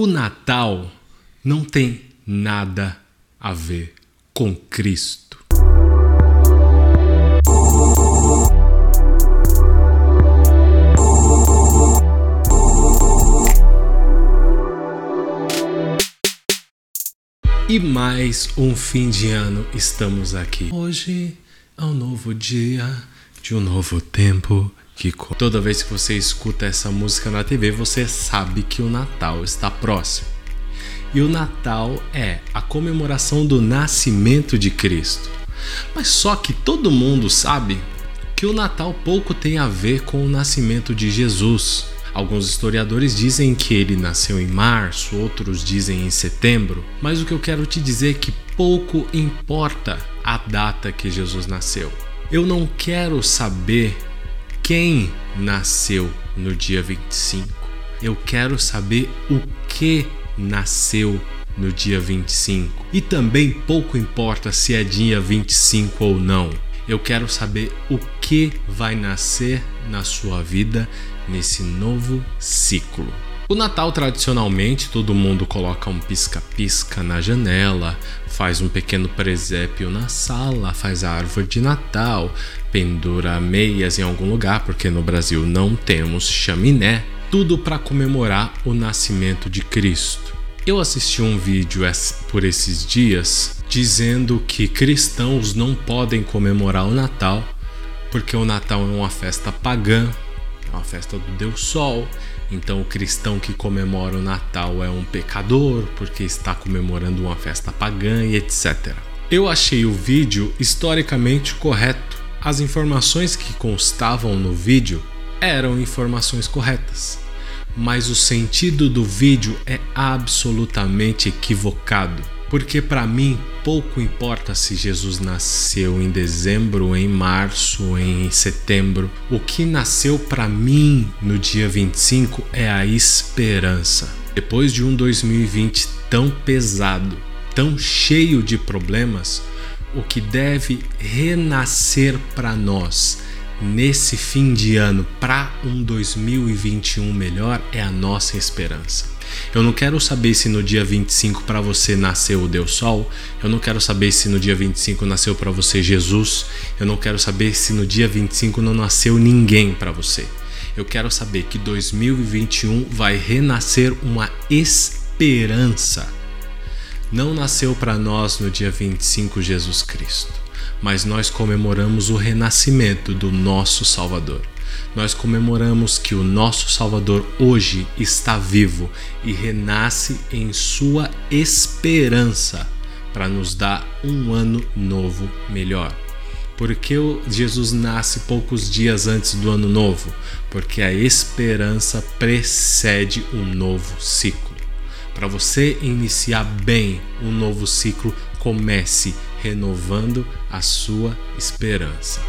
O Natal não tem nada a ver com Cristo. E mais um fim de ano estamos aqui. Hoje é um novo dia de um novo tempo toda vez que você escuta essa música na TV, você sabe que o Natal está próximo. E o Natal é a comemoração do nascimento de Cristo. Mas só que todo mundo sabe que o Natal pouco tem a ver com o nascimento de Jesus. Alguns historiadores dizem que ele nasceu em março, outros dizem em setembro, mas o que eu quero te dizer é que pouco importa a data que Jesus nasceu. Eu não quero saber quem nasceu no dia 25. Eu quero saber o que nasceu no dia 25. E também pouco importa se é dia 25 ou não. Eu quero saber o que vai nascer na sua vida nesse novo ciclo. O Natal, tradicionalmente, todo mundo coloca um pisca-pisca na janela, faz um pequeno presépio na sala, faz a árvore de Natal, pendura meias em algum lugar, porque no Brasil não temos chaminé, tudo para comemorar o nascimento de Cristo. Eu assisti um vídeo por esses dias dizendo que cristãos não podem comemorar o Natal porque o Natal é uma festa pagã, é uma festa do Deus Sol. Então, o cristão que comemora o Natal é um pecador porque está comemorando uma festa pagã e etc. Eu achei o vídeo historicamente correto. As informações que constavam no vídeo eram informações corretas, mas o sentido do vídeo é absolutamente equivocado. Porque para mim pouco importa se Jesus nasceu em dezembro, em março, em setembro. O que nasceu para mim no dia 25 é a esperança. Depois de um 2020 tão pesado, tão cheio de problemas, o que deve renascer para nós nesse fim de ano para um 2021 melhor é a nossa esperança. Eu não quero saber se no dia 25 para você nasceu o Deus Sol, eu não quero saber se no dia 25 nasceu para você Jesus, eu não quero saber se no dia 25 não nasceu ninguém para você. Eu quero saber que 2021 vai renascer uma esperança. Não nasceu para nós no dia 25 Jesus Cristo, mas nós comemoramos o renascimento do nosso Salvador nós comemoramos que o nosso Salvador hoje está vivo e renasce em sua esperança para nos dar um ano novo melhor. Por que Jesus nasce poucos dias antes do ano novo? Porque a esperança precede um novo ciclo. Para você iniciar bem um novo ciclo, comece renovando a sua esperança.